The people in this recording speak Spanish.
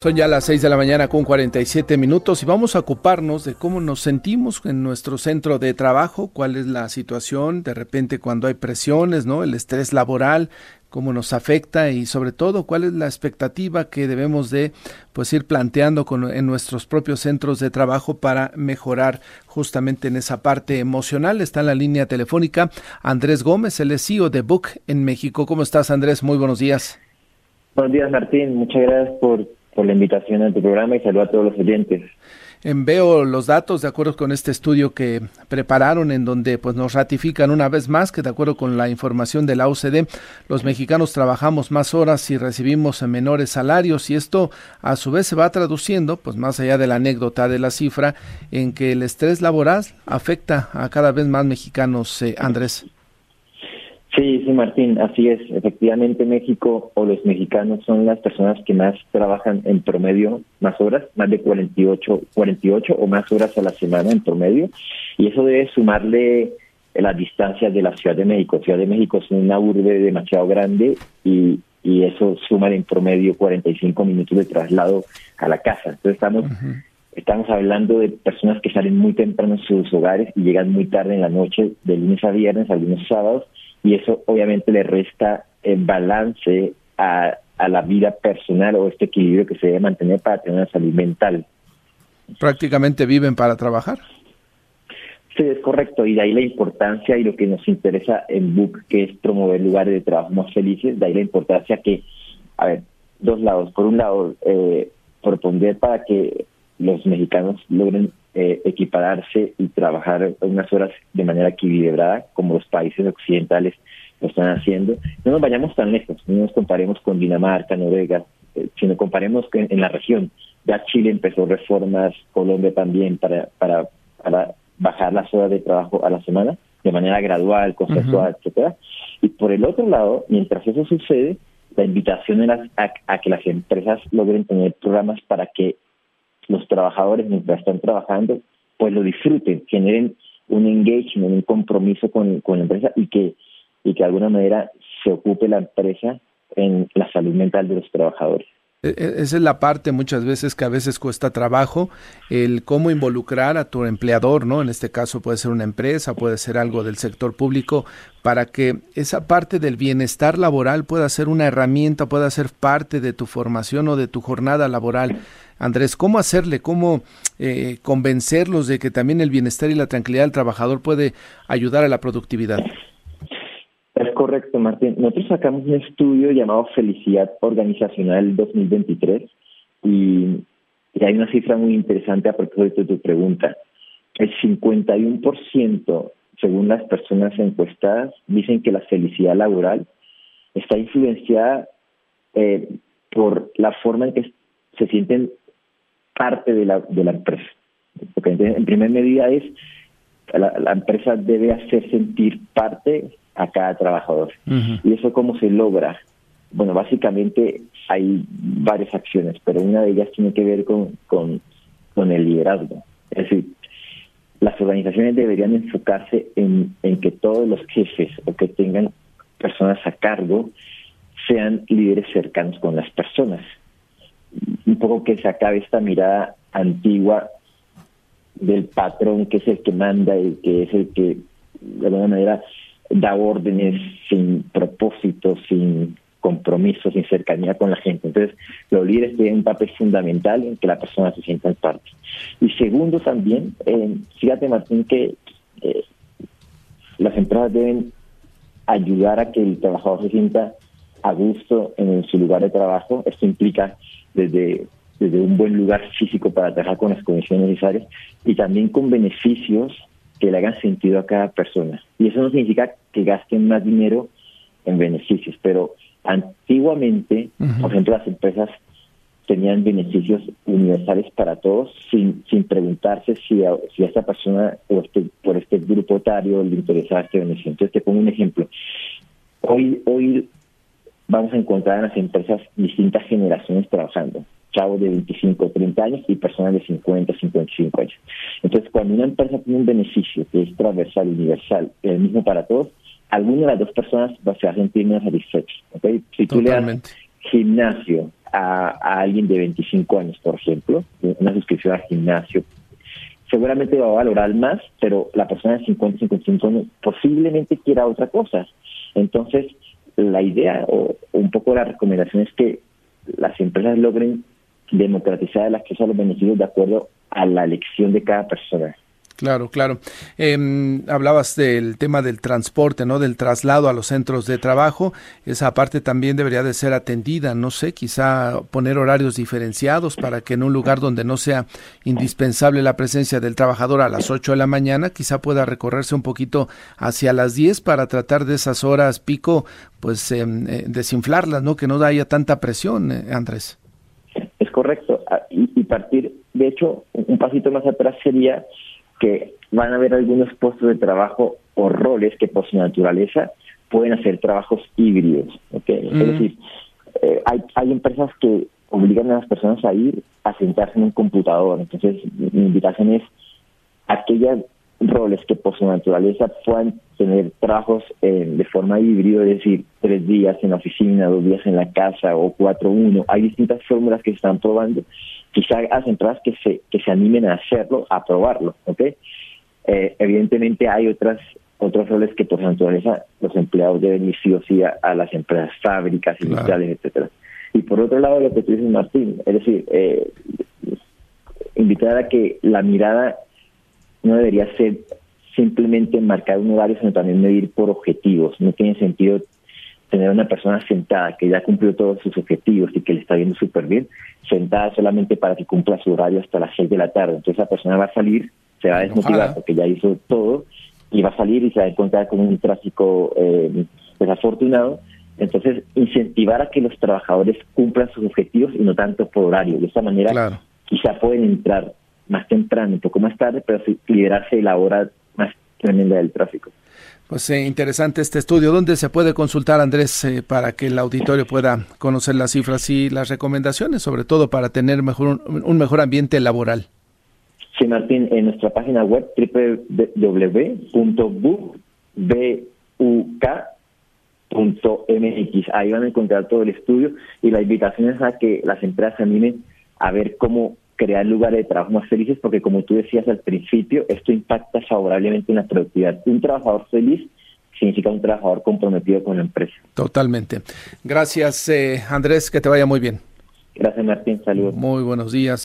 Son ya las 6 de la mañana con 47 minutos y vamos a ocuparnos de cómo nos sentimos en nuestro centro de trabajo, cuál es la situación de repente cuando hay presiones, ¿no? El estrés laboral, cómo nos afecta y sobre todo cuál es la expectativa que debemos de pues ir planteando con, en nuestros propios centros de trabajo para mejorar justamente en esa parte emocional. Está en la línea telefónica Andrés Gómez, el CEO de Book en México. ¿Cómo estás Andrés? Muy buenos días. Buenos días Martín, muchas gracias por por la invitación a tu programa y saludo a todos los oyentes. Veo los datos de acuerdo con este estudio que prepararon en donde pues nos ratifican una vez más que de acuerdo con la información de la OCDE los mexicanos trabajamos más horas y recibimos menores salarios y esto a su vez se va traduciendo pues más allá de la anécdota de la cifra en que el estrés laboral afecta a cada vez más mexicanos eh, Andrés. Sí, sí, Martín, así es. Efectivamente, México o los mexicanos son las personas que más trabajan en promedio más horas, más de 48, 48 o más horas a la semana en promedio. Y eso debe sumarle las distancias de la Ciudad de México. Ciudad de México es una urbe demasiado grande y, y eso suma en promedio 45 minutos de traslado a la casa. Entonces estamos... Estamos hablando de personas que salen muy temprano en sus hogares y llegan muy tarde en la noche, de lunes a viernes, algunos sábados, y eso obviamente le resta el balance a, a la vida personal o este equilibrio que se debe mantener para tener una salud mental. Prácticamente viven para trabajar. Sí, es correcto, y de ahí la importancia y lo que nos interesa en Book, que es promover lugares de trabajo más felices, de ahí la importancia que, a ver, dos lados. Por un lado, eh, proponer para que los mexicanos logren eh, equipararse y trabajar unas horas de manera equilibrada, como los países occidentales lo están haciendo. No nos vayamos tan lejos, no nos comparemos con Dinamarca, Noruega, eh, sino comparemos en la región. Ya Chile empezó reformas, Colombia también, para, para, para bajar las horas de trabajo a la semana de manera gradual, consensual, etcétera. Y por el otro lado, mientras eso sucede, la invitación es a que las empresas logren tener programas para que los trabajadores mientras están trabajando, pues lo disfruten, generen un engagement, un compromiso con, con la empresa y que, y que de alguna manera se ocupe la empresa en la salud mental de los trabajadores. E, e, esa es la parte muchas veces que a veces cuesta trabajo, el cómo involucrar a tu empleador, ¿no? En este caso puede ser una empresa, puede ser algo del sector público, para que esa parte del bienestar laboral pueda ser una herramienta, pueda ser parte de tu formación o de tu jornada laboral. Andrés, ¿cómo hacerle, cómo eh, convencerlos de que también el bienestar y la tranquilidad del trabajador puede ayudar a la productividad? Es correcto, Martín. Nosotros sacamos un estudio llamado Felicidad Organizacional 2023 y, hay una cifra muy interesante a propósito de tu pregunta. El 51%, según las personas encuestadas, dicen que la felicidad laboral está influenciada eh, por la forma en que se sienten parte de la, de la empresa. Porque en primer medida es la, la empresa debe hacer sentir parte a cada trabajador. ¿Y eso cómo se logra? Bueno, básicamente hay varias acciones, pero una de ellas tiene que ver con, con, con el liderazgo. Es decir, las organizaciones deberían enfocarse en, en que todos los jefes o que tengan personas a cargo sean líderes cercanos con las personas. Un poco que se acabe esta mirada antigua del patrón que es el que manda y que es el que de alguna manera da órdenes sin propósito, sin compromiso, sin cercanía con la gente. Entonces, los líderes tienen un papel fundamental en que la persona se sienta en parte. Y segundo también, eh, fíjate Martín que eh, las empresas deben ayudar a que el trabajador se sienta a gusto en su lugar de trabajo. Esto implica desde, desde un buen lugar físico para trabajar con las condiciones necesarias y también con beneficios que le hagan sentido a cada persona. Y eso no significa que gasten más dinero en beneficios, pero antiguamente, por ejemplo, las empresas tenían beneficios universales para todos sin, sin preguntarse si a, si esta persona o este, por este grupo etario le interesaba este beneficio. Entonces te pongo un ejemplo. Hoy, hoy vamos a encontrar en las empresas distintas generaciones trabajando chavos de 25, 30 años y personas de 50, 55 años. Entonces, cuando una empresa tiene un beneficio que es transversal, universal, el mismo para todos, alguna de las dos personas va a sentir más satisfecha. Si tú le das gimnasio a, alguien de 25 años, por ejemplo, una suscripción al gimnasio, seguramente va a valorar más, pero la persona de 50, 55 años posiblemente quiera otra cosa. Entonces, la idea o un poco la recomendación es que las empresas logren democratizar el acceso a los beneficios de acuerdo a la elección de cada persona. Claro, claro. Eh, hablabas del tema del transporte, ¿no? Del traslado a los centros de trabajo. Esa parte también debería de ser atendida. No sé, quizá poner horarios diferenciados para que en un lugar donde no sea indispensable la presencia del trabajador a las 8 de la mañana, quizá pueda recorrerse un poquito hacia las 10 para tratar de esas horas pico, pues eh, desinflarlas, ¿no? Que no haya tanta presión, eh, Andrés. Es correcto. Ah, y, y partir, de hecho, un pasito más atrás sería que van a haber algunos puestos de trabajo o roles que por su naturaleza pueden hacer trabajos híbridos. ¿okay? Es mm. decir, eh, hay, hay empresas que obligan a las personas a ir a sentarse en un computador. Entonces, mi invitación es aquellas roles que por su naturaleza puedan tener trabajos eh, de forma híbrida, es decir, tres días en la oficina, dos días en la casa o cuatro uno. Hay distintas fórmulas que se están probando. Quizá hacen entradas que se, que se animen a hacerlo, a probarlo, ¿ok? Eh, evidentemente hay otras otros roles que por naturaleza los empleados deben ir sí o sí a, las empresas, fábricas, industriales, etcétera. Y por otro lado, lo que tú dices, Martín, es decir, eh, invitar a que la mirada no debería ser simplemente marcar un horario, sino también medir por objetivos. No tiene sentido tener una persona sentada que ya cumplió todos sus objetivos y que le está viendo súper bien, sentada solamente para que cumpla su horario hasta las seis de la tarde. Entonces esa persona va a salir, se va a desmotivar porque ya hizo todo y va a salir y se va a encontrar con un tráfico eh, desafortunado. Entonces, incentivar a que los trabajadores cumplan sus objetivos y no tanto por horario. De esta manera, quizá pueden entrar más temprano, un poco más tarde, pero liberarse de la hora más tremenda del tráfico. Pues eh, interesante este estudio. ¿Dónde se puede consultar, Andrés, eh, para que el auditorio pueda conocer las cifras y las recomendaciones, sobre todo para tener mejor, un, mejor ambiente laboral? Sí, Martín, en nuestra página web www.buk.mx. Ahí van a encontrar todo el estudio y la invitación es a que las empresas se animen a ver cómo crear lugares de trabajo más felices, porque como tú decías al principio, esto impacta favorablemente en la productividad. Un trabajador feliz significa un trabajador comprometido con la empresa. Totalmente. Gracias, eh, Andrés, que te vaya muy bien. Gracias, Martín. Saludos. Muy buenos días.